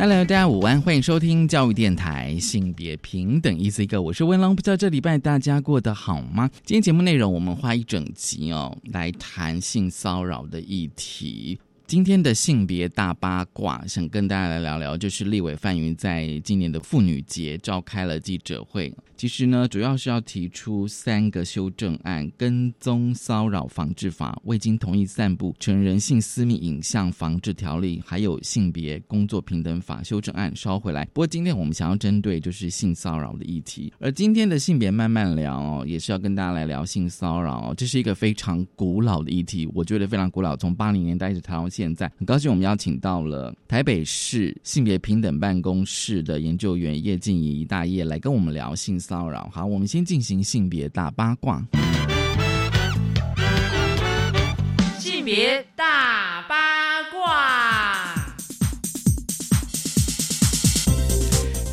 Hello，大家午安，欢迎收听教育电台性别平等一字一个我是温龙，不知道这礼拜大家过得好吗？今天节目内容我们花一整集哦来谈性骚扰的议题。今天的性别大八卦，想跟大家来聊聊，就是立委范云在今年的妇女节召开了记者会。其实呢，主要是要提出三个修正案：跟踪骚扰防治法、未经同意散布成人性私密影像防治条例，还有性别工作平等法修正案。烧回来。不过今天我们想要针对就是性骚扰的议题，而今天的性别慢慢聊哦，也是要跟大家来聊性骚扰。这是一个非常古老的议题，我觉得非常古老，从八零年代一直谈到现在。很高兴我们邀请到了台北市性别平等办公室的研究员叶静怡大叶来跟我们聊性骚扰。好，我们先进行性别大八卦。性别大八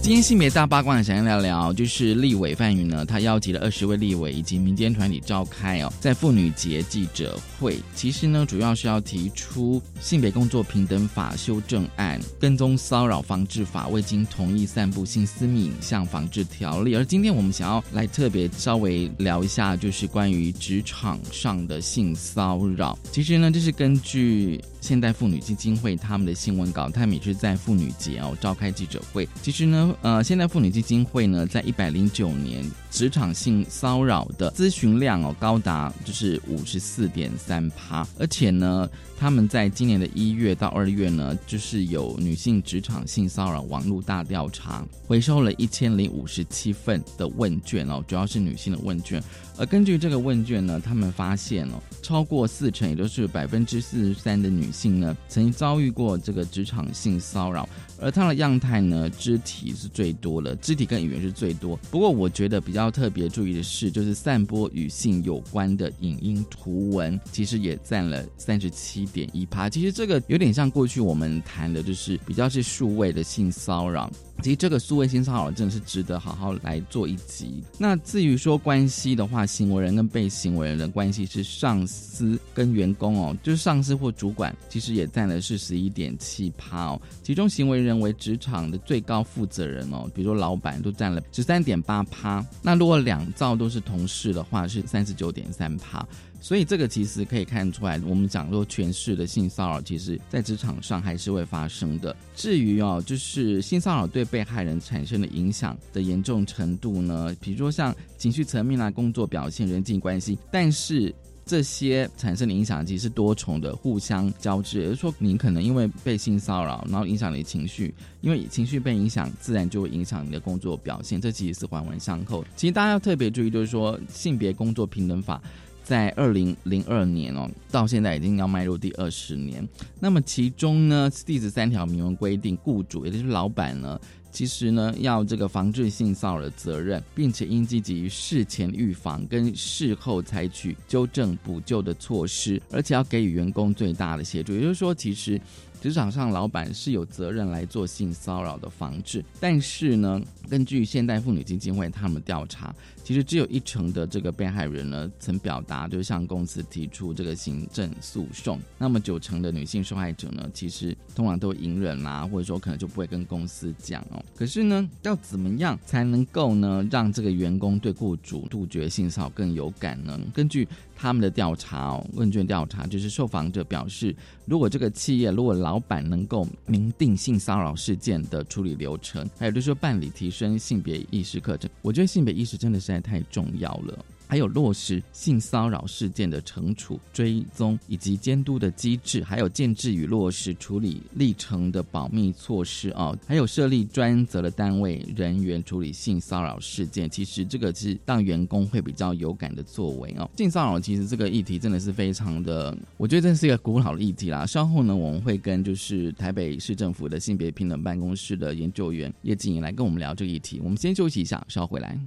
今天性别大八卦，想要聊聊，就是立委范云呢，他邀集了二十位立委以及民间团体召开哦，在妇女节记者会。其实呢，主要是要提出性别工作平等法修正案、跟踪骚扰防治法、未经同意散布性私密影像防治条例。而今天我们想要来特别稍微聊一下，就是关于职场上的性骚扰。其实呢，这是根据。现代妇女基金会他们的新闻稿，他们也是在妇女节哦召开记者会。其实呢，呃，现代妇女基金会呢，在一百零九年职场性骚扰的咨询量哦，高达就是五十四点三趴，而且呢。他们在今年的一月到二月呢，就是有女性职场性骚扰网络大调查，回收了一千零五十七份的问卷哦，主要是女性的问卷。而根据这个问卷呢，他们发现哦，超过四成，也就是百分之四十三的女性呢，曾经遭遇过这个职场性骚扰。而它的样态呢，肢体是最多的，肢体跟语言是最多。不过我觉得比较特别注意的是，就是散播与性有关的影音图文，其实也占了三十七点一趴。其实这个有点像过去我们谈的，就是比较是数位的性骚扰。其实这个数位性骚扰真的是值得好好来做一集。那至于说关系的话，行为人跟被行为人的关系是上司跟员工哦，就是上司或主管，其实也占了是十一点七趴哦。其中行为人为职场的最高负责人哦，比如说老板都占了十三点八趴。那如果两造都是同事的话，是三十九点三趴。所以这个其实可以看出来，我们讲说全市的性骚扰，其实在职场上还是会发生的。至于哦，就是性骚扰对被害人产生的影响的严重程度呢，比如说像情绪层面啊、工作表现、人际关系，但是这些产生的影响其实是多重的，互相交织。也就是说，你可能因为被性骚扰，然后影响你的情绪，因为情绪被影响，自然就会影响你的工作表现。这其实是环环相扣。其实大家要特别注意，就是说性别工作平等法。在二零零二年哦，到现在已经要迈入第二十年。那么其中呢，第十三条明文规定，雇主也就是老板呢，其实呢要这个防治性骚扰的责任，并且应积极于事前预防跟事后采取纠正补救的措施，而且要给予员工最大的协助。也就是说，其实。职场上，老板是有责任来做性骚扰的防治，但是呢，根据现代妇女基金会他们调查，其实只有一成的这个被害人呢曾表达，就向公司提出这个行政诉讼。那么九成的女性受害者呢，其实通常都隐忍啊，或者说可能就不会跟公司讲哦。可是呢，要怎么样才能够呢，让这个员工对雇主杜绝性骚扰更有感呢？根据他们的调查哦，问卷调查就是受访者表示，如果这个企业如果老板能够明定性骚扰事件的处理流程，还有就是说办理提升性别意识课程，我觉得性别意识真的实在太重要了。还有落实性骚扰事件的惩处、追踪以及监督的机制，还有建制与落实处理历程的保密措施啊，还有设立专责的单位人员处理性骚扰事件。其实这个是让员工会比较有感的作为哦。性骚扰其实这个议题真的是非常的，我觉得这是一个古老的议题啦。稍后呢，我们会跟就是台北市政府的性别平等办公室的研究员叶静怡来跟我们聊这个议题。我们先休息一下，稍回来。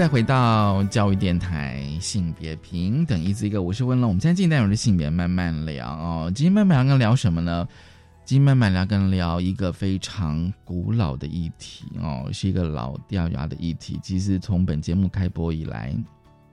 再回到教育电台性别平等一字一个，我是温龙。我们现在进单元的性别慢慢聊哦。今天慢慢聊跟聊什么呢？今天慢慢聊跟聊一个非常古老的议题哦，是一个老掉牙的议题。其实从本节目开播以来。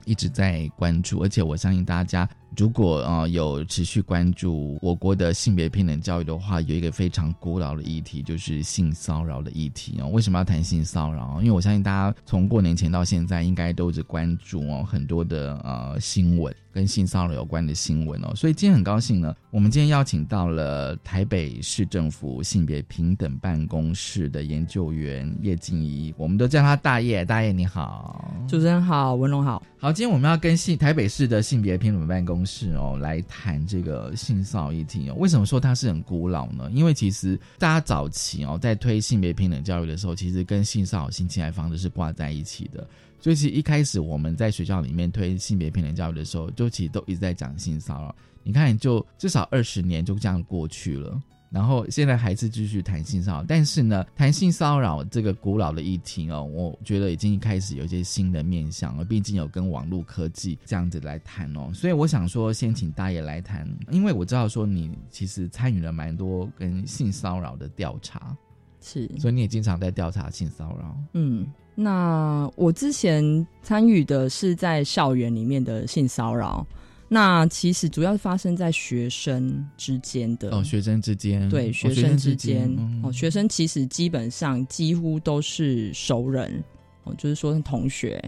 一直在关注，而且我相信大家，如果啊有持续关注我国的性别平等教育的话，有一个非常古老的议题，就是性骚扰的议题哦。为什么要谈性骚扰？因为我相信大家从过年前到现在，应该都是关注哦很多的呃新闻。跟性骚扰有关的新闻哦，所以今天很高兴呢，我们今天邀请到了台北市政府性别平等办公室的研究员叶静怡，我们都叫她大叶。大叶你好，主持人好，文龙好。好，今天我们要跟性台北市的性别平等办公室哦来谈这个性骚扰议题哦。为什么说它是很古老呢？因为其实大家早期哦在推性别平等教育的时候，其实跟性骚扰、性侵害方式是挂在一起的。所以其实一开始我们在学校里面推性别平等教育的时候，就其实都一直在讲性骚扰。你看，就至少二十年就这样过去了，然后现在还是继续谈性骚扰。但是呢，谈性骚扰这个古老的议题哦，我觉得已经开始有一些新的面向了。毕竟有跟网络科技这样子来谈哦，所以我想说，先请大爷来谈，因为我知道说你其实参与了蛮多跟性骚扰的调查，是，所以你也经常在调查性骚扰，嗯。那我之前参与的是在校园里面的性骚扰，那其实主要是发生在学生之间的。哦，学生之间。对学生之间哦，学生其实基本上几乎都是熟人哦，就是说同学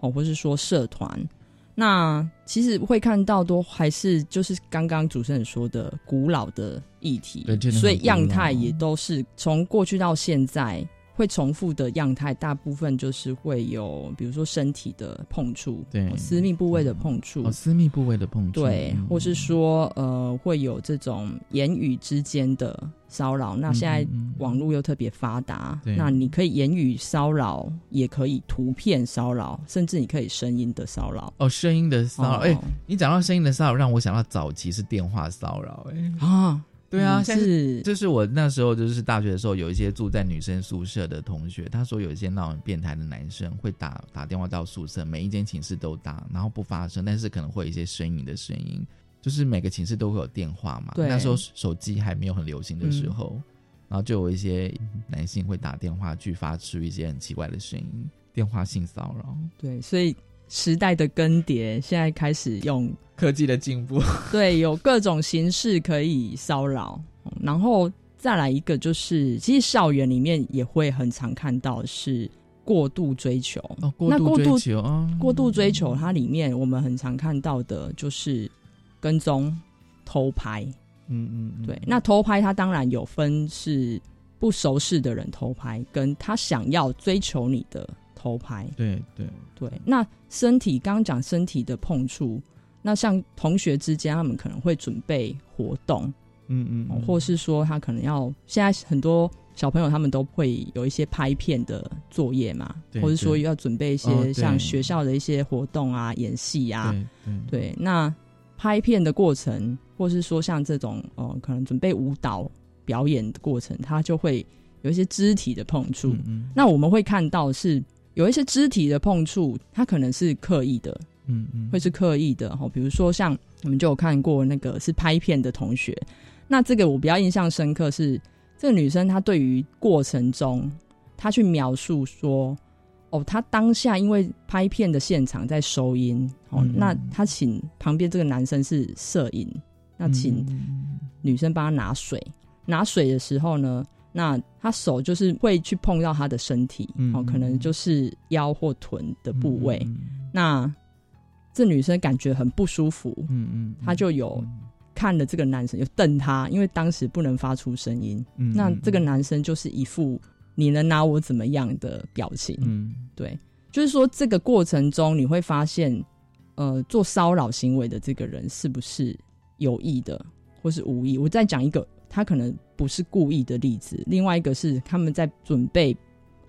哦，或是说社团，那其实会看到都还是就是刚刚主持人说的古老的议题，所以样态也都是从过去到现在。会重复的样态，大部分就是会有，比如说身体的碰触，对，私密部位的碰触，哦，私密部位的碰触，对，或是说，呃，会有这种言语之间的骚扰。那现在网络又特别发达，那你可以言语骚扰，也可以图片骚扰，甚至你可以声音的骚扰。哦，声音的骚扰，哎，你讲到声音的骚扰，让我想到早期是电话骚扰，哎啊。对啊，是就是我那时候就是大学的时候，有一些住在女生宿舍的同学，他说有一些那种变态的男生会打打电话到宿舍，每一间寝室都打，然后不发声，但是可能会有一些呻吟的声音，就是每个寝室都会有电话嘛。那时候手机还没有很流行的时候，然后就有一些男性会打电话去发出一些很奇怪的声音，电话性骚扰。对，所以时代的更迭，现在开始用。科技的进步，对，有各种形式可以骚扰，然后再来一个就是，其实校园里面也会很常看到是过度追求，哦，过度追求啊，过度追求，它里面我们很常看到的就是跟踪、偷拍，嗯嗯，对，那偷拍它当然有分是不熟识的人偷拍，跟他想要追求你的偷拍，对对。对，那身体刚刚讲身体的碰触。那像同学之间，他们可能会准备活动，嗯嗯，或是说他可能要现在很多小朋友他们都会有一些拍片的作业嘛，或者说要准备一些像学校的一些活动啊、演戏啊，对，那拍片的过程，或是说像这种哦，可能准备舞蹈表演的过程，他就会有一些肢体的碰触。那我们会看到是有一些肢体的碰触，他可能是刻意的。嗯嗯，会是刻意的哈，比如说像我们就有看过那个是拍片的同学，那这个我比较印象深刻是这个女生她对于过程中她去描述说，哦，她当下因为拍片的现场在收音，哦，那她请旁边这个男生是摄影，那请女生帮他拿水，拿水的时候呢，那他手就是会去碰到他的身体，哦，可能就是腰或臀的部位，那。这女生感觉很不舒服，嗯嗯，她就有看了这个男生，有瞪他，因为当时不能发出声音。那这个男生就是一副你能拿我怎么样的表情，嗯，对，就是说这个过程中你会发现，呃，做骚扰行为的这个人是不是有意的，或是无意？我再讲一个，他可能不是故意的例子。另外一个是他们在准备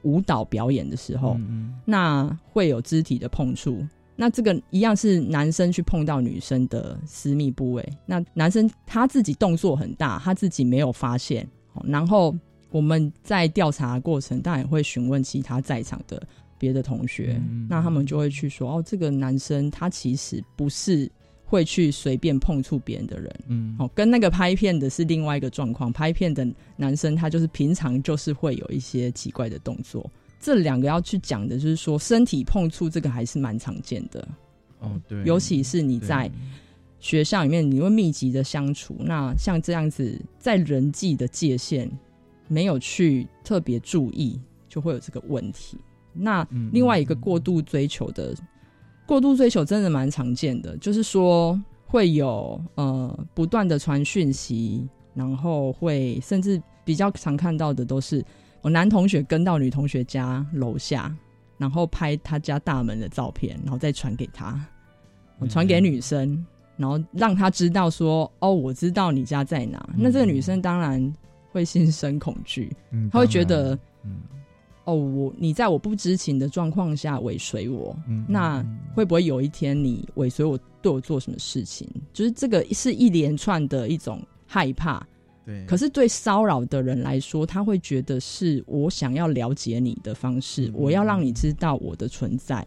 舞蹈表演的时候，那会有肢体的碰触。那这个一样是男生去碰到女生的私密部位，那男生他自己动作很大，他自己没有发现，然后我们在调查过程，当然也会询问其他在场的别的同学，那他们就会去说：“哦，这个男生他其实不是会去随便碰触别人的人。”嗯，哦，跟那个拍片的是另外一个状况。拍片的男生他就是平常就是会有一些奇怪的动作。这两个要去讲的就是说，身体碰触这个还是蛮常见的。哦，对，尤其是你在学校里面，你会密集的相处，那像这样子，在人际的界限没有去特别注意，就会有这个问题。那另外一个过度追求的，过度追求真的蛮常见的，就是说会有呃不断的传讯息，然后会甚至比较常看到的都是。我男同学跟到女同学家楼下，然后拍他家大门的照片，然后再传给他，我传给女生，然后让他知道说：“哦，我知道你家在哪。”那这个女生当然会心生恐惧，她会觉得：“哦，我你在我不知情的状况下尾随我，嗯那会不会有一天你尾随我对我做什么事情？”就是这个是一连串的一种害怕。对，可是对骚扰的人来说，他会觉得是我想要了解你的方式，我要让你知道我的存在，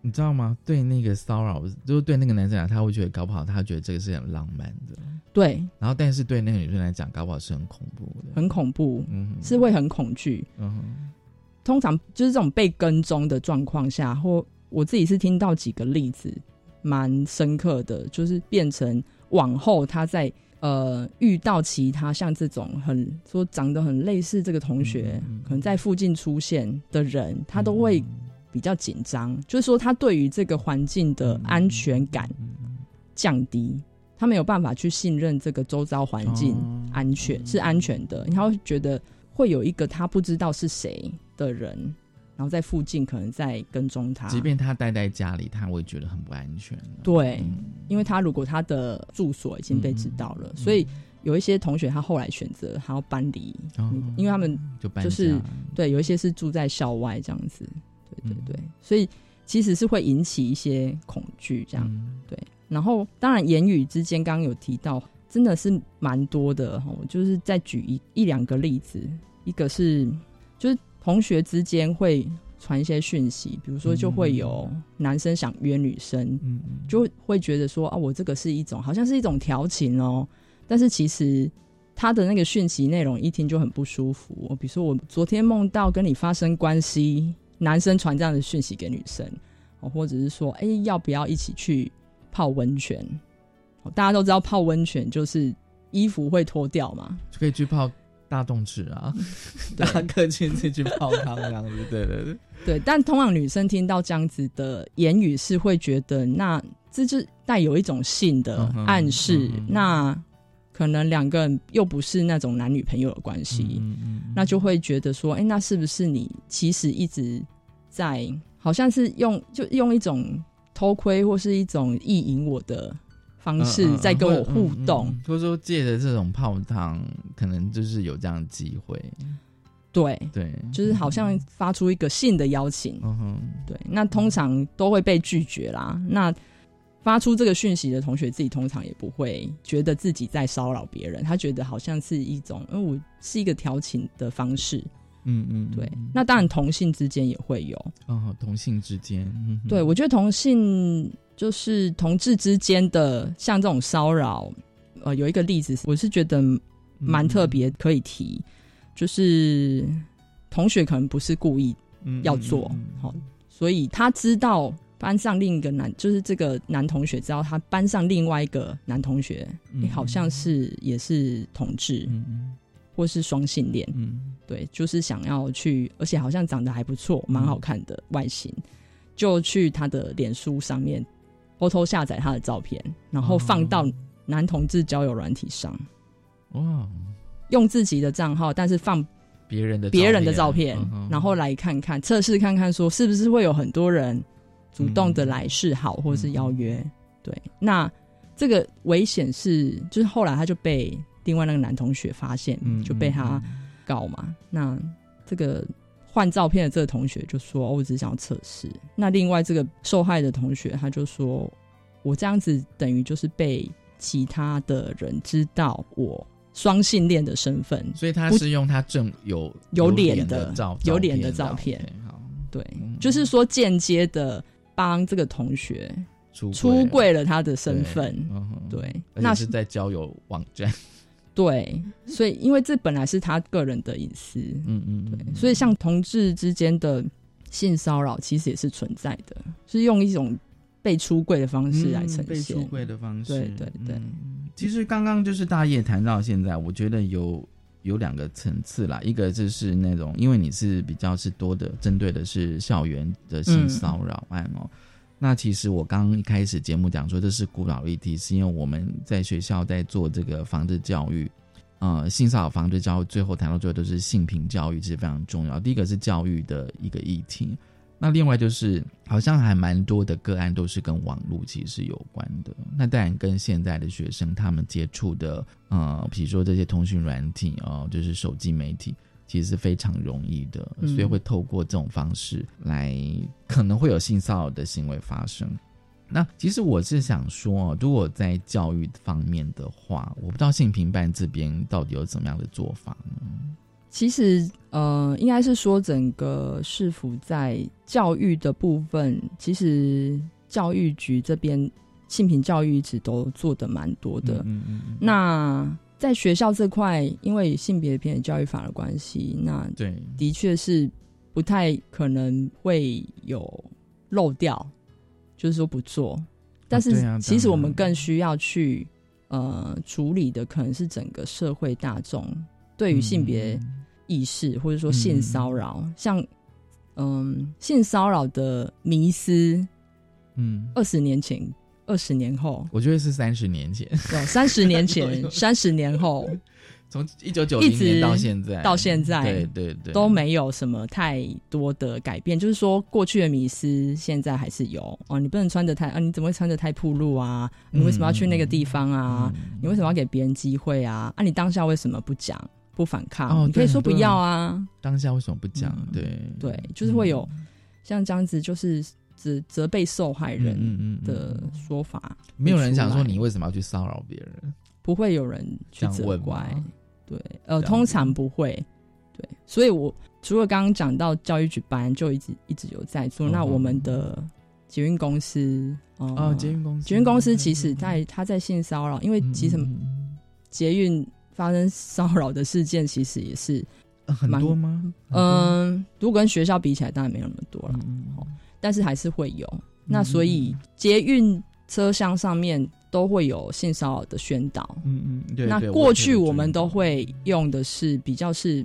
你知道吗？对那个骚扰，就是对那个男生来他会觉得搞不好，他觉得这个是很浪漫的。对，然后但是对那个女生来讲，搞不好是很恐怖的，很恐怖，嗯，是会很恐惧。嗯，通常就是这种被跟踪的状况下，或我自己是听到几个例子，蛮深刻的，就是变成往后他在。呃，遇到其他像这种很说长得很类似这个同学，可能在附近出现的人，他都会比较紧张。就是说，他对于这个环境的安全感降低，他没有办法去信任这个周遭环境安全是安全的，他会觉得会有一个他不知道是谁的人。然后在附近可能在跟踪他，即便他待在家里，他会觉得很不安全。对，因为他如果他的住所已经被知道了，所以有一些同学他后来选择还要搬离，因为他们就就是对，有一些是住在校外这样子，对对对，所以其实是会引起一些恐惧这样。对，然后当然言语之间刚刚有提到，真的是蛮多的哈，我就是再举一一两个例子，一个是就是。同学之间会传一些讯息，比如说就会有男生想约女生，就会觉得说啊，我这个是一种好像是一种调情哦，但是其实他的那个讯息内容一听就很不舒服。比如说我昨天梦到跟你发生关系，男生传这样的讯息给女生，或者是说哎要不要一起去泡温泉？大家都知道泡温泉就是衣服会脱掉嘛，就可以去泡。大动池啊，大客亲自去泡汤这样子，对对对，对。但通常女生听到这样子的言语，是会觉得那这就带有一种性的暗示，那可能两个人又不是那种男女朋友的关系，那就会觉得说，哎，那是不是你其实一直在，好像是用就用一种偷窥或是一种意淫我的。方式在跟我互动，或者说借着这种泡汤，可能就是有这样的机会。对对，就是好像发出一个性的邀请。嗯哼，对，那通常都会被拒绝啦。那发出这个讯息的同学自己通常也不会觉得自己在骚扰别人，他觉得好像是一种，因为我是一个调情的方式。嗯嗯，对。那当然同性之间也会有。哦，同性之间，对我觉得同性。就是同志之间的像这种骚扰，呃，有一个例子，我是觉得蛮特别，可以提。就是同学可能不是故意要做，好，所以他知道班上另一个男，就是这个男同学知道他班上另外一个男同学，好像是也是同志，或是双性恋，对，就是想要去，而且好像长得还不错，蛮好看的外形，就去他的脸书上面。偷偷下载他的照片，然后放到男同志交友软体上。哇！用自己的账号，但是放别人的别人的照片，然后来看看测试看看，说是不是会有很多人主动的来示好，或者是邀约。对，那这个危险是，就是后来他就被另外那个男同学发现，就被他告嘛。那这个。换照片的这个同学就说：“我只是想要测试。”那另外这个受害的同学他就说：“我这样子等于就是被其他的人知道我双性恋的身份，所以他是用他正有有脸的照有脸的照片，好，对，就是说间接的帮这个同学出出柜了他的身份，对，那是在交友网站，对，所以因为这本来是他个人的隐私，嗯嗯，对，所以像同志之间的性骚扰其实也是存在的，是用一种。被出柜的方式来呈现，被出柜的方式，对对对。其实刚刚就是大业谈到现在，我觉得有有两个层次啦，一个就是那种，因为你是比较是多的针对的是校园的性骚扰案哦。那其实我刚一开始节目讲说这是古老议题，是因为我们在学校在做这个防治教育，呃，性骚扰防治教育，最后谈到最后都是性平教育，其实非常重要。第一个是教育的一个议题。那另外就是，好像还蛮多的个案都是跟网络其实有关的。那当然跟现在的学生他们接触的，呃，比如说这些通讯软体哦，就是手机媒体，其实是非常容易的，所以会透过这种方式来，可能会有性骚扰的行为发生。那其实我是想说，如果在教育方面的话，我不知道性平办这边到底有怎么样的做法呢？其实，呃，应该是说，整个市府在教育的部分，其实教育局这边性平教育一直都做的蛮多的。嗯嗯嗯。那在学校这块，因为性别偏教育法的关系，那对，的确是不太可能会有漏掉，就是说不做。但是，其实我们更需要去呃处理的，可能是整个社会大众对于性别。意识或者说性骚扰，像嗯性骚扰的迷思，嗯，二十年前、二十年后，我觉得是三十年前，三十年前、三十年后，从一九九零年到现在，到现在，对对对，都没有什么太多的改变。就是说，过去的迷思现在还是有哦，你不能穿的太啊，你怎么会穿的太暴露啊？你为什么要去那个地方啊？你为什么要给别人机会啊？啊，你当下为什么不讲？不反抗，哦你可以说不要啊。当下为什么不讲？对对，就是会有像这样子，就是责责备受害人的说法。没有人想说你为什么要去骚扰别人，不会有人去责怪。对，呃，通常不会。对，所以我除了刚刚讲到教育局班，就一直一直有在做。那我们的捷运公司哦，捷运公司，捷运公司其实在他在性骚扰，因为其实捷运。发生骚扰的事件其实也是很多吗？嗯，如果跟学校比起来，当然没有那么多了。哦，但是还是会有。那所以捷运车厢上面都会有性骚扰的宣导。嗯嗯，对。那过去我们都会用的是比较是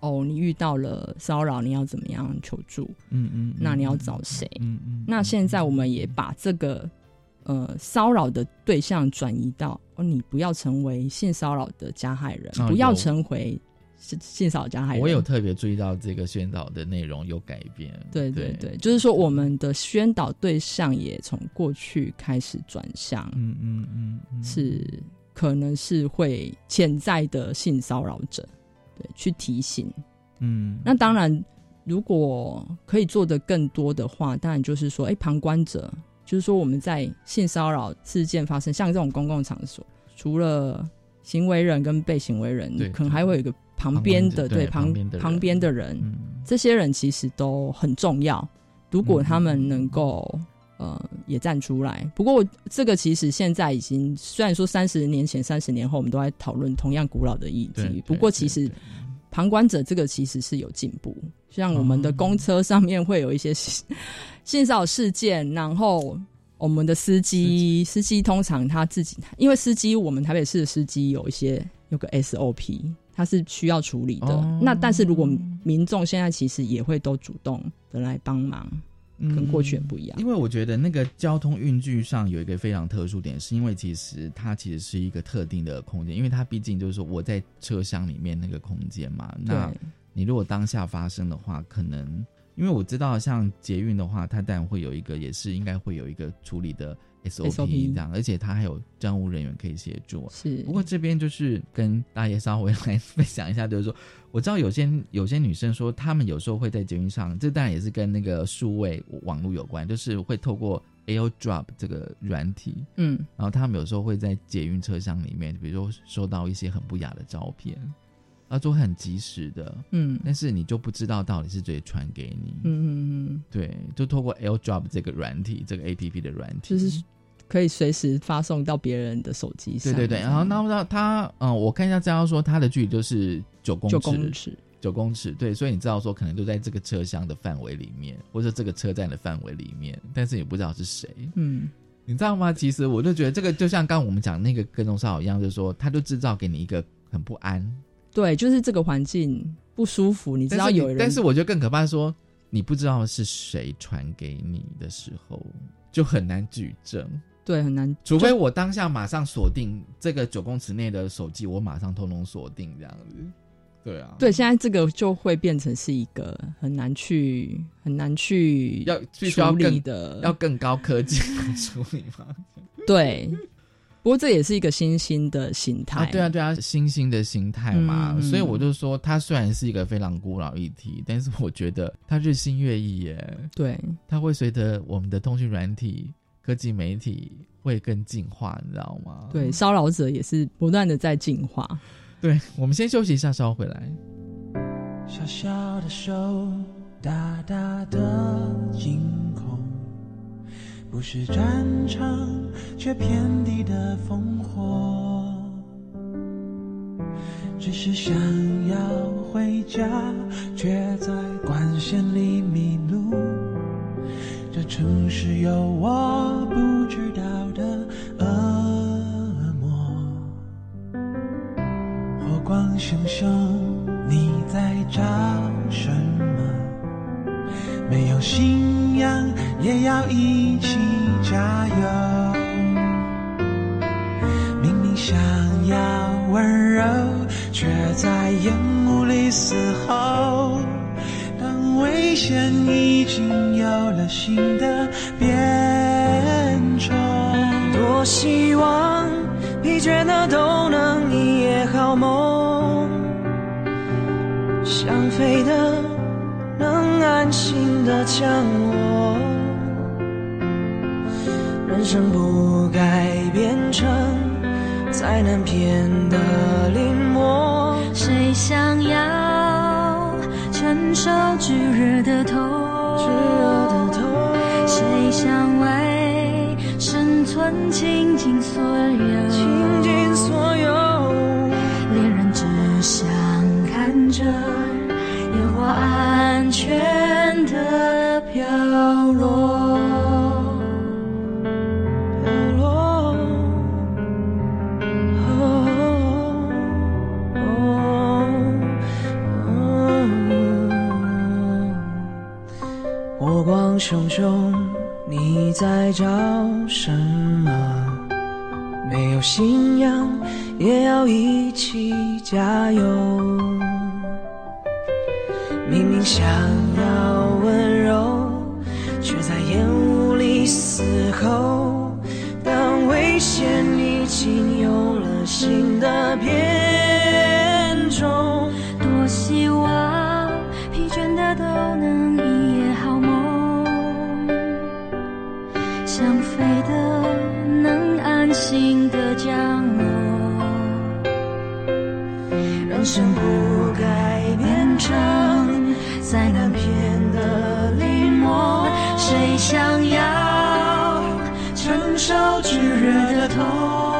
哦，你遇到了骚扰，你要怎么样求助？嗯嗯，那你要找谁？嗯嗯。那现在我们也把这个。呃，骚扰的对象转移到哦，你不要成为性骚扰的加害人，不要成为性性骚扰加害人。我有特别注意到这个宣导的内容有改变。对对对，就是说我们的宣导对象也从过去开始转向，嗯嗯嗯，是可能是会潜在的性骚扰者，对，去提醒。嗯，那当然，如果可以做的更多的话，当然就是说，哎，旁观者。就是说，我们在性骚扰事件发生，像这种公共场所，除了行为人跟被行为人，可能还会有一个旁边的对旁旁边的人，这些人其实都很重要。如果他们能够呃也站出来，不过这个其实现在已经虽然说三十年前、三十年后，我们都在讨论同样古老的议题，不过其实旁观者这个其实是有进步。像我们的公车上面会有一些性骚扰事件，然后我们的司机司机通常他自己，因为司机我们台北市的司机有一些有个 SOP，他是需要处理的。那但是如果民众现在其实也会都主动的来帮忙，跟过去不一样。因为我觉得那个交通运具上有一个非常特殊点，是因为其实它其实是一个特定的空间，因为它毕竟就是说我在车厢里面那个空间嘛，那。你如果当下发生的话，可能因为我知道，像捷运的话，它当然会有一个，也是应该会有一个处理的 SOP 这样，而且他还有站务人员可以协助。是，不过这边就是。跟大爷稍微来分享一下，就是说，我知道有些有些女生说，她们有时候会在捷运上，这当然也是跟那个数位网络有关，就是会透过 AirDrop 这个软体，嗯，然后她们有时候会在捷运车厢里面，比如说收到一些很不雅的照片，啊，都很及时的，嗯，但是你就不知道到底是谁传给你，嗯嗯嗯，对，就透过 AirDrop 这个软体，这个 APP 的软体，就是可以随时发送到别人的手机上，对对对，然后那那他，嗯，我看一下资料说，它的距离就是九公尺。九公尺，对，所以你知道说可能就在这个车厢的范围里面，或者这个车站的范围里面，但是也不知道是谁。嗯，你知道吗？其实我就觉得这个就像刚刚我们讲那个跟踪骚扰一样，就是说他就制造给你一个很不安。对，就是这个环境不舒服。你知道有人，但是我觉得更可怕，说你不知道是谁传给你的时候，就很难举证。对，很难。除非我当下马上锁定这个九公尺内的手机，我马上通通锁定这样子。对啊，对，现在这个就会变成是一个很难去、很难去要处理的，要更高科技来处理吗？对，不过这也是一个新兴的形态。对啊，对啊，新兴的形态嘛。所以我就说，它虽然是一个非常古老议题，但是我觉得它日新月异耶。对，它会随着我们的通讯软体、科技媒体会更进化，你知道吗？对，骚扰者也是不断的在进化。对，我们先休息一下，稍后回来。小小的手，大大的惊恐，不是战场，却遍地的烽火。只是想要回家，却在光线里迷路。这城市有我不有了新的变种，多希望疲倦的都能一夜好梦。想飞的，能安心的降落。人生不该变成再难骗的临所有？倾尽所有。恋人只想看着。安全的飘落，飘落。火光熊熊，你在找什么？没有信仰，也要一起加油。明明想要温柔，却在烟雾里嘶吼。当危险已经有了新的变生不该变成。再难骗的临摹，谁想要承受炙热的痛？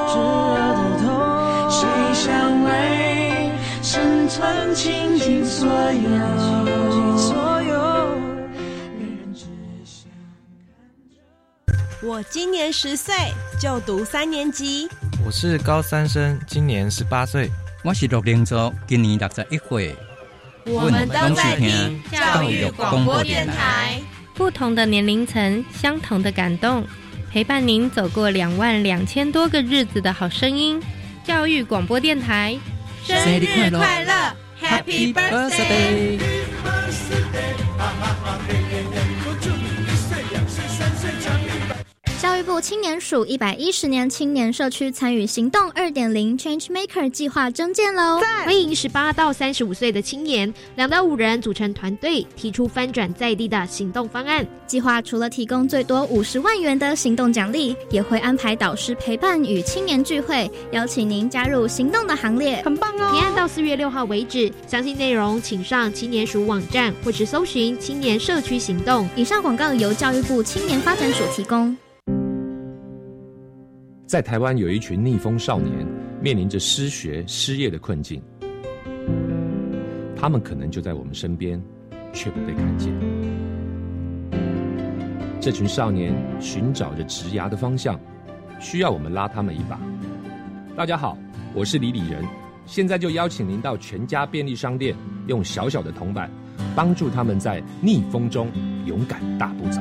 炙热的痛，谁想为生存倾尽所有？倾尽所有。我今年十岁，就读三年级。我是高三生，今年十八岁。我是六零组，今年六十一岁。我们都在听教育广播电台，不同的年龄层，相同的感动，陪伴您走过两万两千多个日子的好声音。教育广播电台，生日快乐，Happy Birthday！教育部青年署一百一十年青年社区参与行动二点零 Change Maker 计划征件喽！欢迎十八到三十五岁的青年，两到五人组成团队，提出翻转在地的行动方案。计划除了提供最多五十万元的行动奖励，也会安排导师陪伴与青年聚会，邀请您加入行动的行列，很棒哦！提案到四月六号为止，详细内容请上青年署网站或是搜寻青年社区行动。以上广告由教育部青年发展署提供。在台湾有一群逆风少年，面临着失学、失业的困境。他们可能就在我们身边，却不被看见。这群少年寻找着职涯的方向，需要我们拉他们一把。大家好，我是李李仁，现在就邀请您到全家便利商店，用小小的铜板，帮助他们在逆风中勇敢大步走。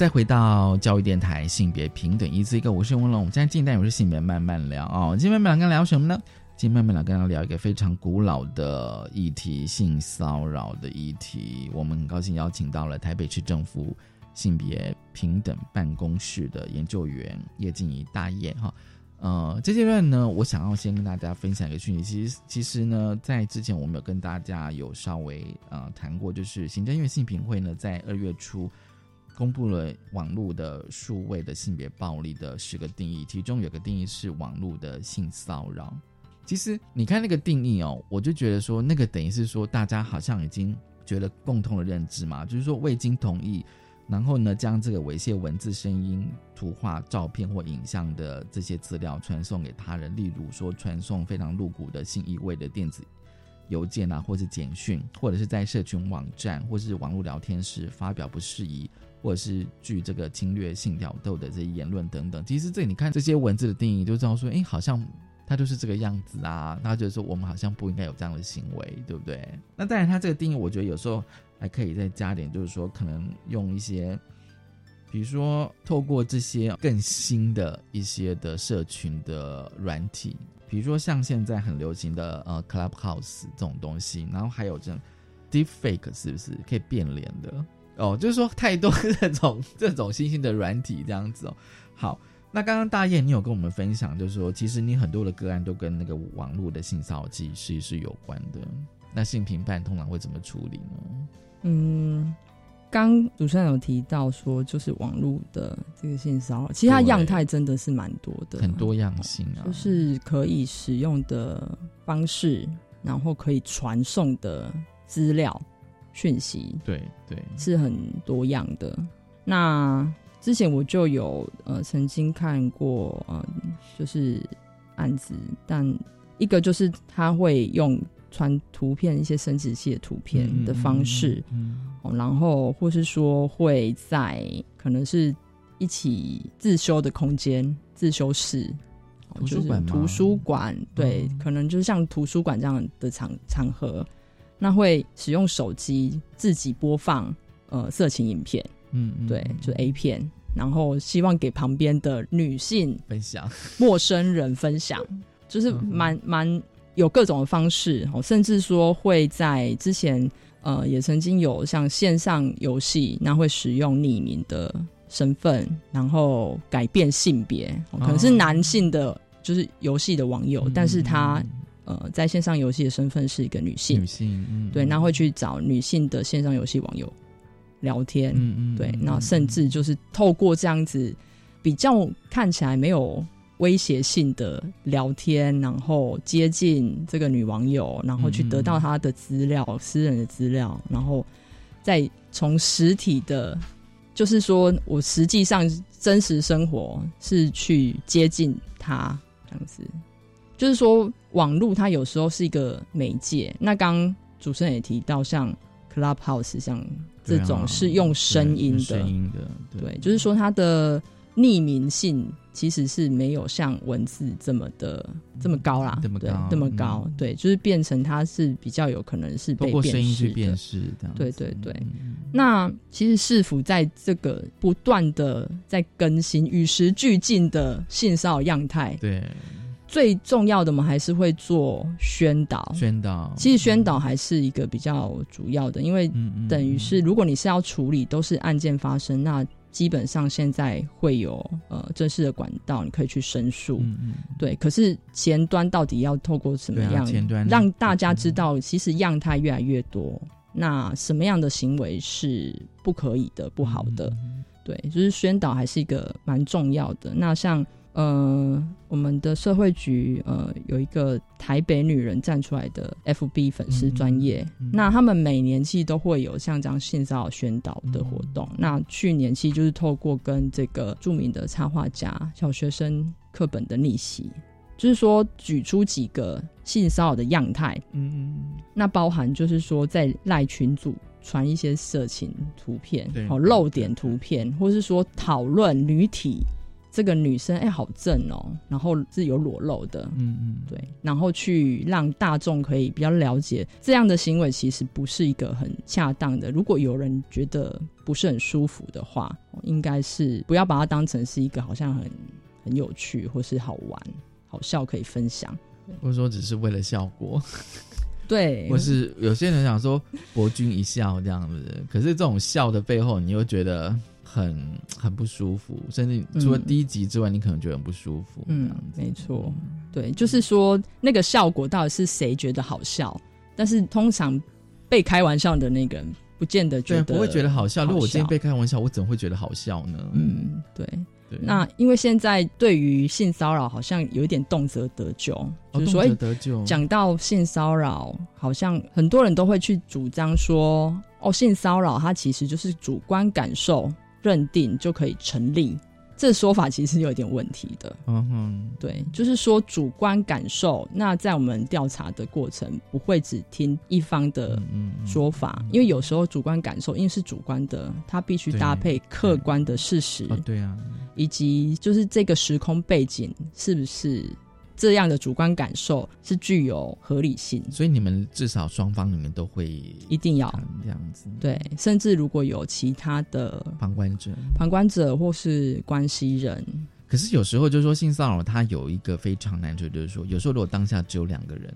再回到教育电台，性别平等一字一个，我是温龙。我们现在近代我是性别慢慢聊哦。今天慢慢聊跟聊什么呢？今天慢慢聊跟大家聊一个非常古老的议题——性骚扰的议题。我们很高兴邀请到了台北市政府性别平等办公室的研究员叶静怡大业哈。呃，这阶段呢，我想要先跟大家分享一个讯息。其实，其实呢，在之前我们有跟大家有稍微呃谈过，就是行政院性平会呢，在二月初。公布了网络的数位的性别暴力的十个定义，其中有个定义是网络的性骚扰。其实你看那个定义哦，我就觉得说那个等于是说大家好像已经觉得共同的认知嘛，就是说未经同意，然后呢将这个猥亵文字、声音、图画、照片或影像的这些资料传送给他人，例如说传送非常露骨的性意味的电子邮件啊，或是简讯，或者是在社群网站或是网络聊天时发表不适宜。或者是据这个侵略性挑逗的这些言论等等，其实这你看这些文字的定义，就知道说，哎，好像他就是这个样子啊。他就是说，我们好像不应该有这样的行为，对不对？那当然，他这个定义，我觉得有时候还可以再加点，就是说，可能用一些，比如说透过这些更新的一些的社群的软体，比如说像现在很流行的呃 Clubhouse 这种东西，然后还有这种 Deepfake，是不是可以变脸的？哦，就是说太多这种 这种新兴的软体这样子哦。好，那刚刚大雁你有跟我们分享，就是说其实你很多的个案都跟那个网络的性骚扰其实是有关的。那性评判通常会怎么处理呢？嗯，刚主持人有提到说，就是网络的这个性骚扰，其实它样态真的是蛮多的，很多样性啊，就是可以使用的方式，然后可以传送的资料。讯息对对是很多样的。那之前我就有呃曾经看过呃就是案子，但一个就是他会用传图片一些生殖器的图片的方式，嗯，然后或是说会在可能是一起自修的空间自修室，图书馆图书馆对，可能就是像图书馆这样的场场合。那会使用手机自己播放呃色情影片，嗯，对，就 A 片，然后希望给旁边的女性分享、陌生人分享，就是蛮蛮有各种的方式哦，甚至说会在之前呃也曾经有像线上游戏，那会使用匿名的身份，然后改变性别，可能是男性的，就是游戏的网友，但是他。呃，在线上游戏的身份是一个女性，女性，嗯，对，那会去找女性的线上游戏网友聊天，嗯嗯，对，那甚至就是透过这样子比较看起来没有威胁性的聊天，然后接近这个女网友，然后去得到她的资料、私人的资料，然后再从实体的，就是说我实际上真实生活是去接近她这样子。就是说，网络它有时候是一个媒介。那刚主持人也提到，像 Clubhouse 像这种是用声音的，声音的，对，就是说它的匿名性其实是没有像文字这么的这么高啦，这么高，这么高。对，就是变成它是比较有可能是被声音去辨识的。对对对。那其实市府在这个不断的在更新、与时俱进的性骚扰样态，对。最重要的，我们还是会做宣导。宣导，其实宣导还是一个比较主要的，因为等于是如果你是要处理都是案件发生，那基本上现在会有呃正式的管道，你可以去申诉。对，可是前端到底要透过什么样，让大家知道，其实样态越来越多，那什么样的行为是不可以的、不好的？对，就是宣导还是一个蛮重要的。那像。呃，我们的社会局呃有一个台北女人站出来的 FB 粉丝专业，那他们每年其实都会有像这样性骚扰宣导的活动。那去年其实就是透过跟这个著名的插画家小学生课本的逆袭，就是说举出几个性骚扰的样态，嗯，那包含就是说在赖群组传一些色情图片，哦露点图片，或是说讨论女体。这个女生哎，好正哦，然后是有裸露的，嗯嗯，对，然后去让大众可以比较了解这样的行为其实不是一个很恰当的。如果有人觉得不是很舒服的话，应该是不要把它当成是一个好像很很有趣或是好玩、好笑可以分享，或者说只是为了效果，对，或是有些人想说博君一笑这样子，可是这种笑的背后，你又觉得。很很不舒服，甚至除了第一集之外，你可能觉得很不舒服。嗯，没错，对，就是说那个效果到底是谁觉得好笑？但是通常被开玩笑的那个人不见得觉得不会觉得好笑。如果我今天被开玩笑，我怎么会觉得好笑呢？嗯，对。那因为现在对于性骚扰好像有一点动辄得救，就是说得救。讲到性骚扰，好像很多人都会去主张说，哦，性骚扰它其实就是主观感受。认定就可以成立，这说法其实有点问题的。嗯哼，对，就是说主观感受，那在我们调查的过程不会只听一方的说法，因为有时候主观感受因为是主观的，它必须搭配客观的事实。对啊，以及就是这个时空背景是不是？这样的主观感受是具有合理性，所以你们至少双方你们都会一定要。这样子，对，甚至如果有其他的旁观者、旁观者或是关系人，可是有时候就是说性骚扰它有一个非常难处，就是说有时候如果当下只有两个人，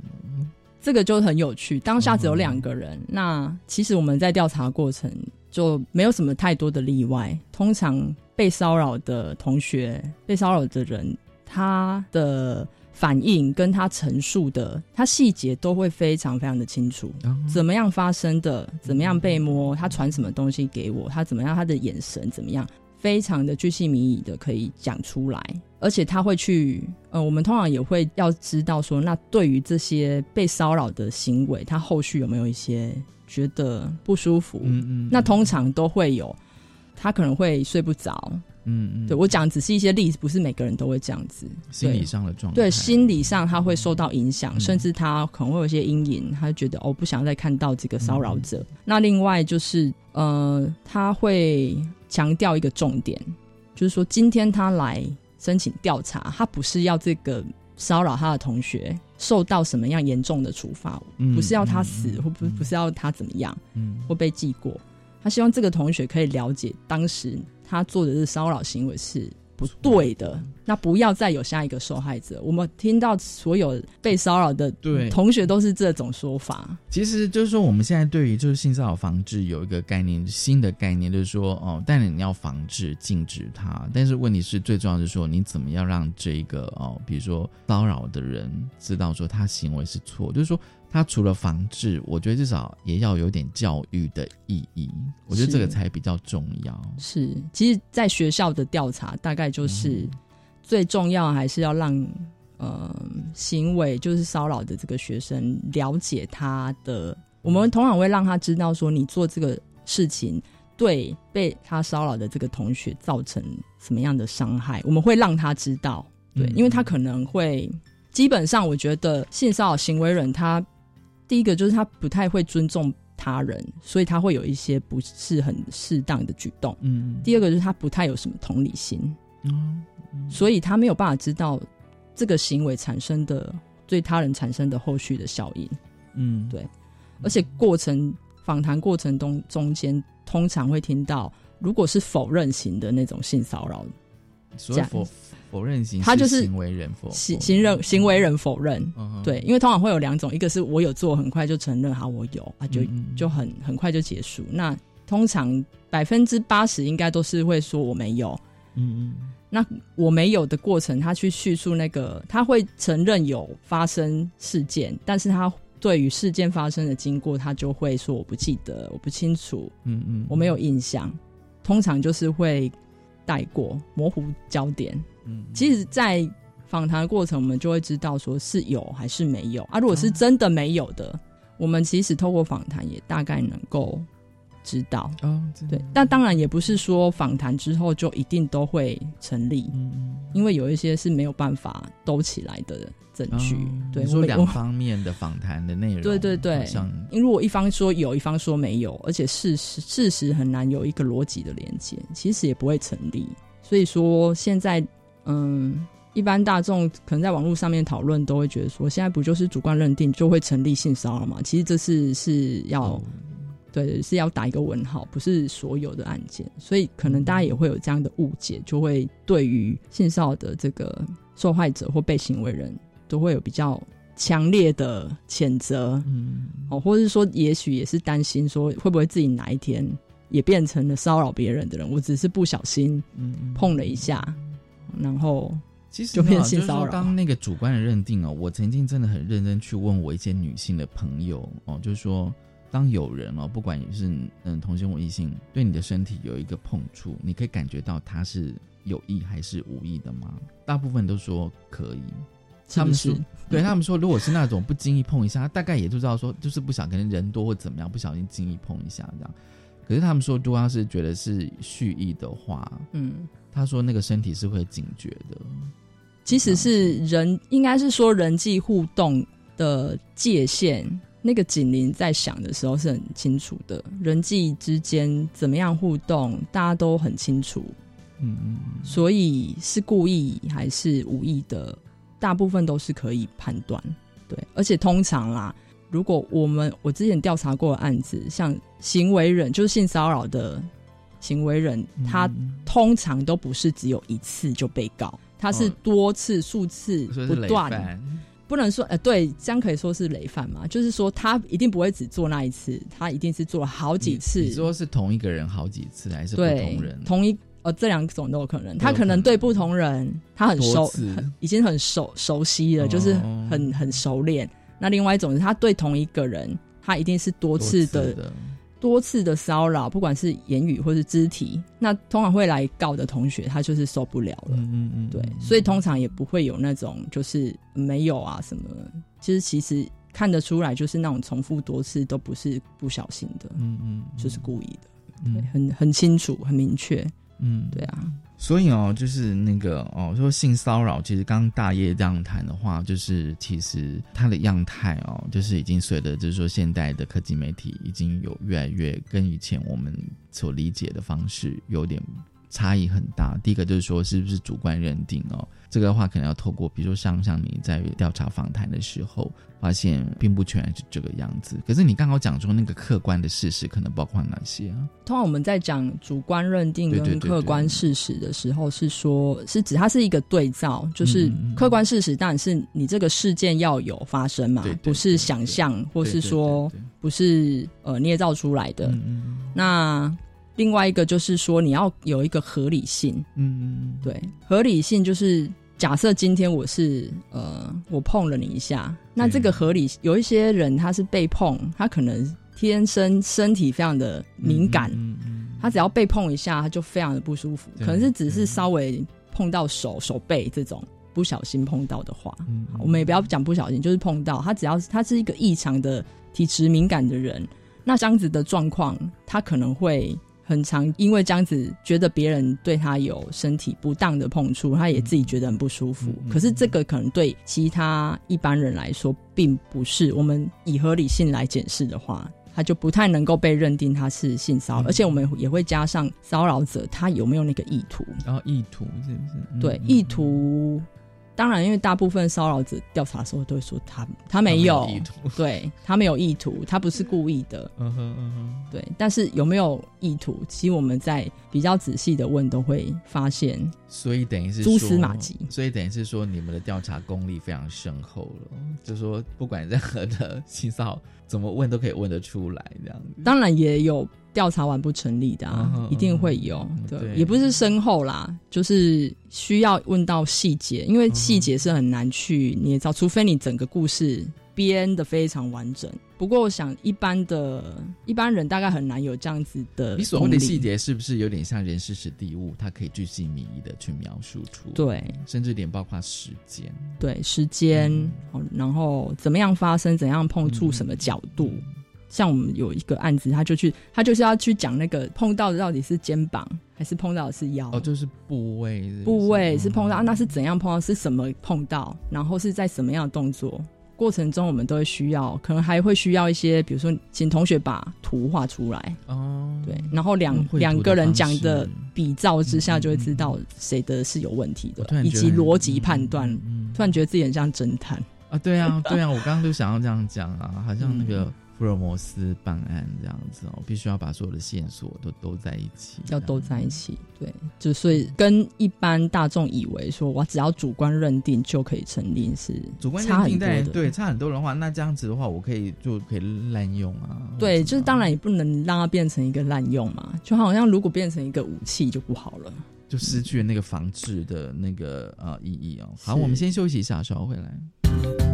这个就很有趣。当下只有两个人，那其实我们在调查过程就没有什么太多的例外。通常被骚扰的同学、被骚扰的人，他的反应跟他陈述的，他细节都会非常非常的清楚，怎么样发生的，怎么样被摸，他传什么东西给我，他怎么样，他的眼神怎么样，非常的具细迷遗的可以讲出来，而且他会去，呃，我们通常也会要知道说，那对于这些被骚扰的行为，他后续有没有一些觉得不舒服？嗯嗯，那通常都会有，他可能会睡不着。嗯嗯，对我讲只是一些例子，不是每个人都会这样子。心理上的状态，对心理上他会受到影响，甚至他可能会有一些阴影，他觉得哦不想再看到这个骚扰者。那另外就是呃，他会强调一个重点，就是说今天他来申请调查，他不是要这个骚扰他的同学受到什么样严重的处罚，不是要他死，或不不是要他怎么样，嗯，或被记过。他希望这个同学可以了解当时。他做的是骚扰行为是不对的，那不要再有下一个受害者。我们听到所有被骚扰的同学都是这种说法。其实就是说，我们现在对于就是性骚扰防治有一个概念，新的概念就是说，哦，但你要防治、禁止它。但是问题是，最重要是说，你怎么样让这一个哦，比如说骚扰的人知道说他行为是错，就是说。他除了防治，我觉得至少也要有点教育的意义。我觉得这个才比较重要。是，其实，在学校的调查大概就是最重要还是要让呃行为就是骚扰的这个学生了解他的，我们通常会让他知道说你做这个事情对被他骚扰的这个同学造成什么样的伤害，我们会让他知道，对，因为他可能会基本上我觉得性骚扰行为人他第一个就是他不太会尊重。他人，所以他会有一些不是很适当的举动。嗯，第二个就是他不太有什么同理心。嗯，所以他没有办法知道这个行为产生的对他人产生的后续的效应。嗯，对。而且过程访谈过程中中间，通常会听到，如果是否认型的那种性骚扰，这样。否认型，他就是行为人否行行人行为人否认，对，因为通常会有两种，一个是我有做，很快就承认，好，我有啊，就就很很快就结束。那通常百分之八十应该都是会说我没有，嗯嗯。那我没有的过程，他去叙述那个，他会承认有发生事件，但是他对于事件发生的经过，他就会说我不记得，我不清楚，嗯嗯，我没有印象。通常就是会带过模糊焦点。嗯，其实，在访谈的过程，我们就会知道说是有还是没有啊。如果是真的没有的，我们其实透过访谈也大概能够知道。哦，对，但当然也不是说访谈之后就一定都会成立，嗯，因为有一些是没有办法兜起来的证据。对，说两方面的访谈的内容，对 对对，像因为如果一方说有一方说没有，而且事实事实很难有一个逻辑的连接，其实也不会成立。所以说现在。嗯，一般大众可能在网络上面讨论，都会觉得说，现在不就是主观认定就会成立性骚扰吗？其实这是是要，对，是要打一个问号，不是所有的案件。所以可能大家也会有这样的误解，就会对于性骚扰的这个受害者或被行为人，都会有比较强烈的谴责，嗯，哦，或者是说，也许也是担心说，会不会自己哪一天也变成了骚扰别人的人？我只是不小心碰了一下。然后，其实就变性骚扰。刚那个主观的认定哦，我曾经真的很认真去问我一些女性的朋友哦，就是说，当有人哦，不管你是嗯同性或异性，对你的身体有一个碰触，你可以感觉到他是有意还是无意的吗？大部分都说可以。他们说，对他们说，如果是那种不经意碰一下，大概也就知道说，就是不想跟人多或怎么样，不小心经意碰一下这样。可是他们说，如果要是觉得是蓄意的话，嗯。他说：“那个身体是会警觉的，即使是人，应该是说人际互动的界限，那个警铃在响的时候是很清楚的。人际之间怎么样互动，大家都很清楚。嗯嗯，所以是故意还是无意的，大部分都是可以判断。对，而且通常啦，如果我们我之前调查过的案子，像行为人就是性骚扰的。”行为人他通常都不是只有一次就被告，他是多次、数次不断，不能说呃，对，这样可以说是累犯嘛？就是说他一定不会只做那一次，他一定是做了好几次。你说是同一个人好几次，还是不同人？同一呃，这两种都有可能。他可能对不同人，他很熟，已经很熟熟悉了，就是很很熟练。那另外一种是他对同一个人，他一定是多次的。多次的骚扰，不管是言语或是肢体，那通常会来告的同学，他就是受不了了。嗯嗯嗯，对，所以通常也不会有那种就是没有啊什么，其实其实看得出来，就是那种重复多次都不是不小心的，嗯嗯，就是故意的，对，很很清楚，很明确，嗯，对啊。所以哦，就是那个哦，说性骚扰，其实刚大业这样谈的话，就是其实它的样态哦，就是已经随着就是说现代的科技媒体已经有越来越跟以前我们所理解的方式有点。差异很大。第一个就是说，是不是主观认定哦？这个的话，可能要透过，比如说像像你在调查访谈的时候，发现并不全是这个样子。可是你刚好讲说那个客观的事实，可能包括哪些啊？通常我们在讲主观认定跟客观事实的时候，是说，是指它是一个对照，就是客观事实当然是你这个事件要有发生嘛，不是想象，或是说不是呃捏造出来的。那另外一个就是说，你要有一个合理性。嗯，对，合理性就是假设今天我是呃，我碰了你一下，那这个合理，有一些人他是被碰，他可能天生身体非常的敏感，他只要被碰一下，他就非常的不舒服，可能是只是稍微碰到手、手背这种不小心碰到的话，我们也不要讲不小心，就是碰到他，只要他是一个异常的体质敏感的人，那这样子的状况，他可能会。很常因为这样子觉得别人对他有身体不当的碰触，他也自己觉得很不舒服。可是这个可能对其他一般人来说，并不是我们以合理性来检视的话，他就不太能够被认定他是性骚扰。而且我们也会加上骚扰者他有没有那个意图。然后意图是不是？对，意图。当然，因为大部分骚扰者调查的时候都会说他他没有对他没有意图，他不是故意的。嗯哼嗯哼，对。但是有没有意图？其实我们在比较仔细的问，都会发现。所以等于是蛛丝马迹。所以等于是说，你们的调查功力非常深厚了。就说不管任何的性骚扰，怎么问都可以问得出来，这样子。当然也有。调查完不成立的，啊，一定会有。对，也不是深厚啦，就是需要问到细节，因为细节是很难去捏造，除非你整个故事编的非常完整。不过，我想一般的一般人大概很难有这样子的。你所谓的细节是不是有点像人事史地物？它可以具细迷的去描述出。对，甚至点包括时间。对，时间，然后怎么样发生，怎样碰触，什么角度。像我们有一个案子，他就去，他就是要去讲那个碰到的到底是肩膀还是碰到的是腰？哦，就是部位，部位是碰到，那是怎样碰到？是什么碰到？然后是在什么样的动作过程中，我们都会需要，可能还会需要一些，比如说请同学把图画出来哦，对，然后两两个人讲的比照之下，就会知道谁的是有问题的，以及逻辑判断。突然觉得自己很像侦探啊！对啊，对啊，我刚刚就想要这样讲啊，好像那个。福尔摩斯办案这样子哦，必须要把所有的线索都都在一起，要都在一起。对，就所以跟一般大众以为说我只要主观认定就可以成立是主观认定在对差很多的话，那这样子的话，我可以就可以滥用啊。对，就是当然也不能让它变成一个滥用嘛，就好像如果变成一个武器就不好了，就失去了那个防治的那个呃意义哦。好，我们先休息一下，稍后回来。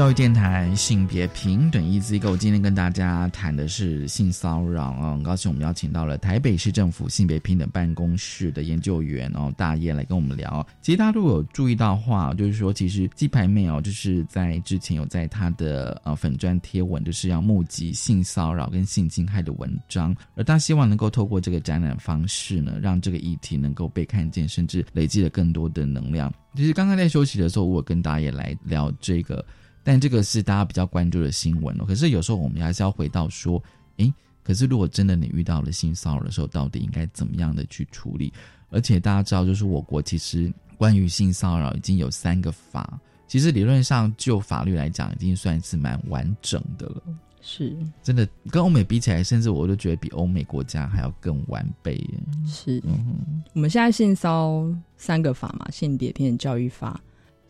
教育电台性别平等一机构，今天跟大家谈的是性骚扰啊！很高兴我们邀请到了台北市政府性别平等办公室的研究员哦，大叶来跟我们聊。其实大家如果有注意到话，就是说，其实鸡排妹哦，就是在之前有在他的呃粉砖贴文，就是要募集性骚扰跟性侵害的文章，而他希望能够透过这个展览方式呢，让这个议题能够被看见，甚至累积了更多的能量。其实刚刚在休息的时候，我跟大叶来聊这个。但这个是大家比较关注的新闻哦。可是有时候我们还是要回到说，诶，可是如果真的你遇到了性骚扰的时候，到底应该怎么样的去处理？而且大家知道，就是我国其实关于性骚扰已经有三个法，其实理论上就法律来讲，已经算是蛮完整的了。是，真的跟欧美比起来，甚至我都觉得比欧美国家还要更完备。是，嗯我们现在性骚三个法嘛，性别平等教育法。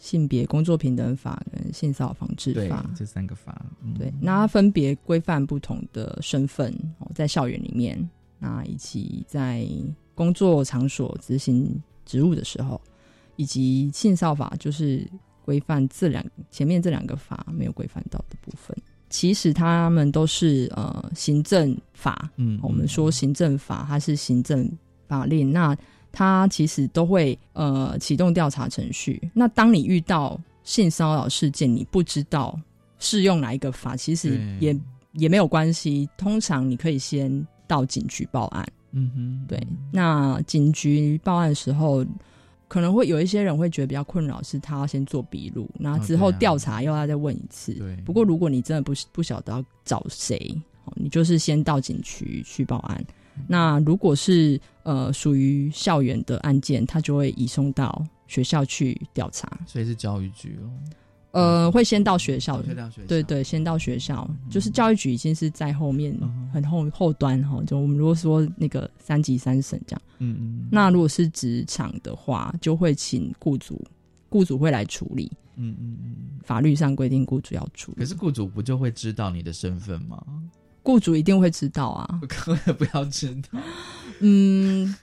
性别工作平等法跟性骚扰防治法这三个法，对，那它分别规范不同的身份哦，在校园里面，那以及在工作场所执行职务的时候，以及性骚扰法就是规范这两前面这两个法没有规范到的部分。其实他们都是呃行政法，嗯，我们说行政法它是行政法令，那。他其实都会呃启动调查程序。那当你遇到性骚扰事件，你不知道适用哪一个法，其实也也没有关系。通常你可以先到警局报案。嗯哼，对。那警局报案的时候，可能会有一些人会觉得比较困扰，是他要先做笔录，那之后调查又要再问一次。对。不过如果你真的不不晓得要找谁，你就是先到警局去报案。那如果是呃属于校园的案件，他就会移送到学校去调查，所以是教育局哦。呃，会先到学校，对对，先到学校，就是教育局已经是在后面，很后后端哈。就我们如果说那个三级三审这样，嗯嗯，那如果是职场的话，就会请雇主，雇主会来处理，嗯嗯嗯，法律上规定雇主要处理。可是雇主不就会知道你的身份吗？雇主一定会知道啊，可不要知道，嗯。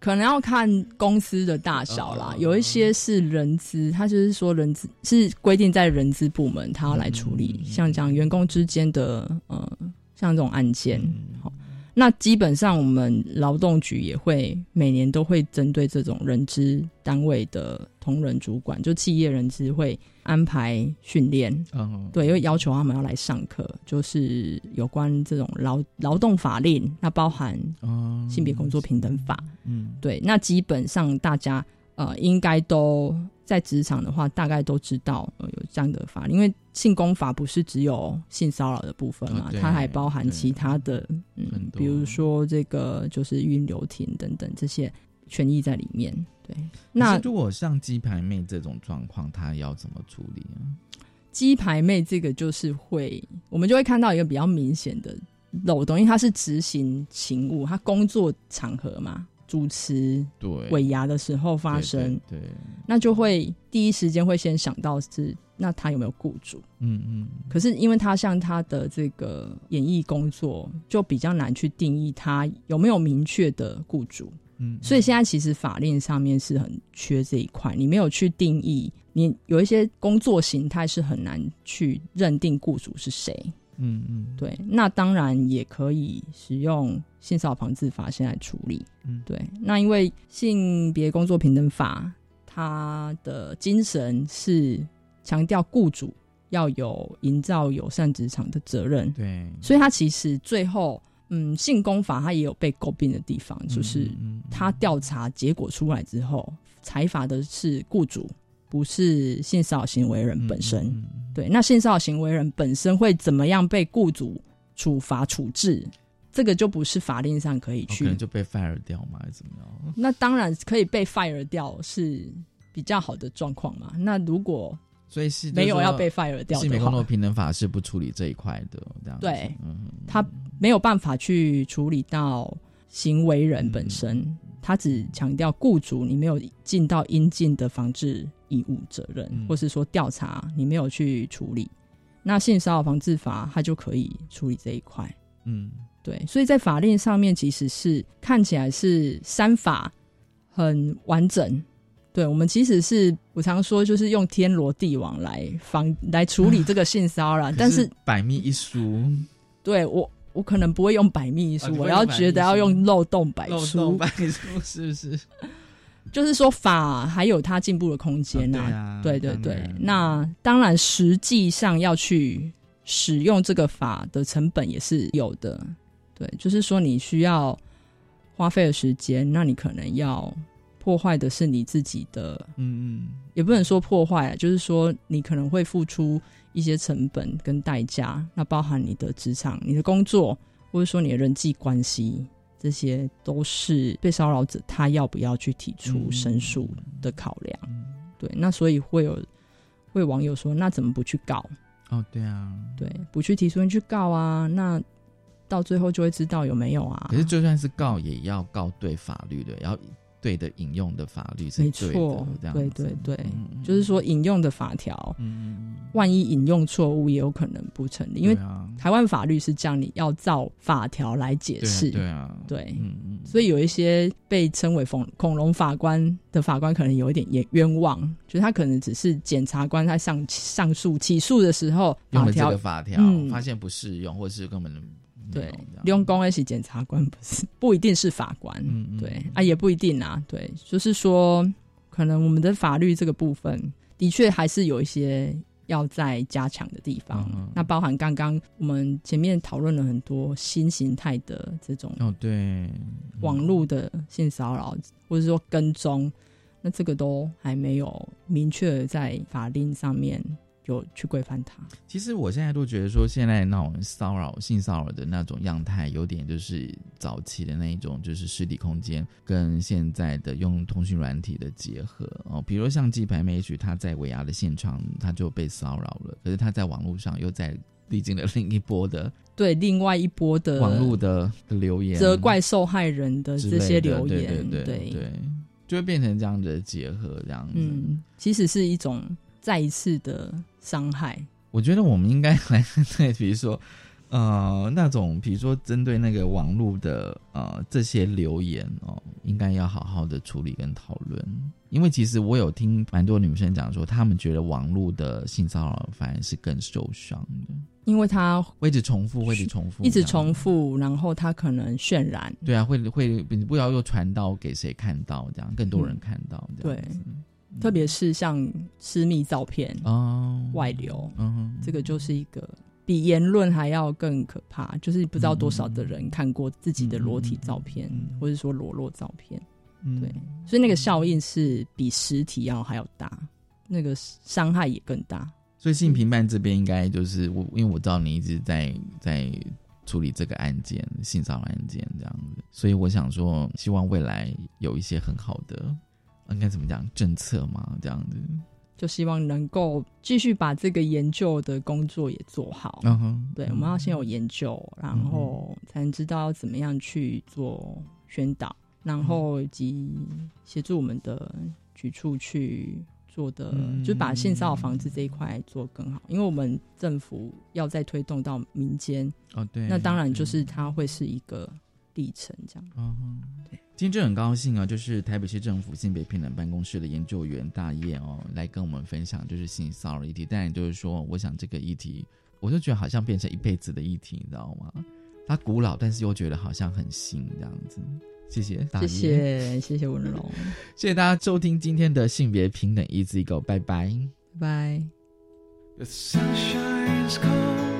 可能要看公司的大小啦，有一些是人资，他就是说人资是规定在人资部门，他要来处理，像讲员工之间的呃，像这种案件，好。那基本上，我们劳动局也会每年都会针对这种人资单位的同仁主管，就企业人资会安排训练，嗯，对，因为要求他们要来上课，就是有关这种劳劳动法令，那包含性别工作平等法，嗯，对，那基本上大家呃应该都。在职场的话，大概都知道呃有这样的法，因为性工法不是只有性骚扰的部分嘛，它还包含其他的，嗯，比如说这个就是孕留停等等这些权益在里面。对，那如果像鸡排妹这种状况，她要怎么处理啊？鸡排妹这个就是会，我们就会看到一个比较明显的漏洞，因为她是执行勤务，她工作场合嘛。主持对尾牙的时候发生，对，那就会第一时间会先想到是那他有没有雇主？嗯嗯。可是因为他像他的这个演艺工作，就比较难去定义他有没有明确的雇主。嗯。所以现在其实法令上面是很缺这一块，你没有去定义，你有一些工作形态是很难去认定雇主是谁。嗯嗯，对，那当然也可以使用性骚扰防治法先来处理。嗯，对，那因为性别工作平等法，它的精神是强调雇主要有营造友善职场的责任。对，所以它其实最后，嗯，性工法它也有被诟病的地方，就是它调查结果出来之后，裁罚的是雇主。不是性骚扰行为人本身，对，那性骚扰行为人本身会怎么样被雇主处罚处置？这个就不是法令上可以去，可能就被 fire 掉嘛？还是怎么样？那当然可以被 fire 掉是比较好的状况嘛。那如果所以是没有要被 fire 掉，性别工作平等法是不处理这一块的，这样对，他没有办法去处理到行为人本身，他只强调雇主你没有尽到应尽的防治。义务责任，或是说调查你没有去处理，那性骚扰防治法它就可以处理这一块。嗯，对，所以在法令上面其实是看起来是三法很完整。对我们其实是我常说就是用天罗地网来防来处理这个性骚扰，但是百密一疏。对我我可能不会用百密一疏，我要觉得要用漏洞百出，百出是不是？就是说法还有它进步的空间呐，对对对。那当然，实际上要去使用这个法的成本也是有的。对，就是说你需要花费的时间，那你可能要破坏的是你自己的，嗯嗯，也不能说破坏，就是说你可能会付出一些成本跟代价，那包含你的职场、你的工作，或者说你的人际关系。这些都是被骚扰者他要不要去提出申诉的考量，对，那所以会有会网友说，那怎么不去告？哦，对啊，对，不去提出去告啊，那到最后就会知道有没有啊。可是就算是告，也要告对法律的，要。对的，引用的法律是错，对对对，就是说引用的法条，嗯，万一引用错误，也有可能不成立，因为台湾法律是这样，你要照法条来解释，对啊，对，嗯嗯，所以有一些被称为“恐恐龙法官”的法官，可能有一点也冤枉，就是他可能只是检察官他上上诉起诉的时候，用了这个法条，发现不适用，或者是根本。对，利用公 S 检察官不是不一定是法官，嗯对啊，也不一定啊。对，就是说，可能我们的法律这个部分的确还是有一些要再加强的地方。那包含刚刚我们前面讨论了很多新形态的这种哦，对，网络的性骚扰或者说跟踪，那这个都还没有明确在法令上面就去规范它。其实我现在都觉得说，现在那种骚扰、性骚扰的那种样态，有点就是早期的那一种，就是实体空间跟现在的用通讯软体的结合哦。比如像鸡排妹许他在尾牙的现场他就被骚扰了，可是他在网络上又在历经了另一波的对另外一波的网络的留言，责怪受害人的这些留言，对对对，就会变成这样的结合，这样子，嗯，其实是一种。再一次的伤害，我觉得我们应该来对，比如说，呃，那种比如说针对那个网络的呃这些留言哦，应该要好好的处理跟讨论。因为其实我有听蛮多女生讲说，她们觉得网络的性骚扰反而是更受伤的，因为它会一直重复，会一直重复，一直重复，然后它可能渲染，对啊，会会你不知道又传到给谁看到，这样更多人看到，对。特别是像私密照片哦外流，嗯，这个就是一个比言论还要更可怕，就是不知道多少的人看过自己的裸体照片，或者说裸露照片，对，所以那个效应是比实体要还要大，那个伤害也更大。所以性平办这边应该就是我，因为我知道你一直在在处理这个案件，性骚扰案件这样子，所以我想说，希望未来有一些很好的。应该怎么讲政策嘛？这样子，就希望能够继续把这个研究的工作也做好。嗯哼，对，我们要先有研究，然后才能知道怎么样去做宣导，然后以及协助我们的局处去做的，就把性骚扰防治这一块做更好。因为我们政府要再推动到民间哦，对，那当然就是它会是一个历程，这样。嗯哼，对。今天很高兴啊，就是台北市政府性别平等办公室的研究员大雁哦，来跟我们分享就是性骚扰议题。当然就是说，我想这个议题，我就觉得好像变成一辈子的议题，你知道吗？它古老，但是又觉得好像很新这样子。谢谢，谢谢，谢谢文龙，谢谢大家收听今天的性别平等 Easy Go，拜拜，拜拜。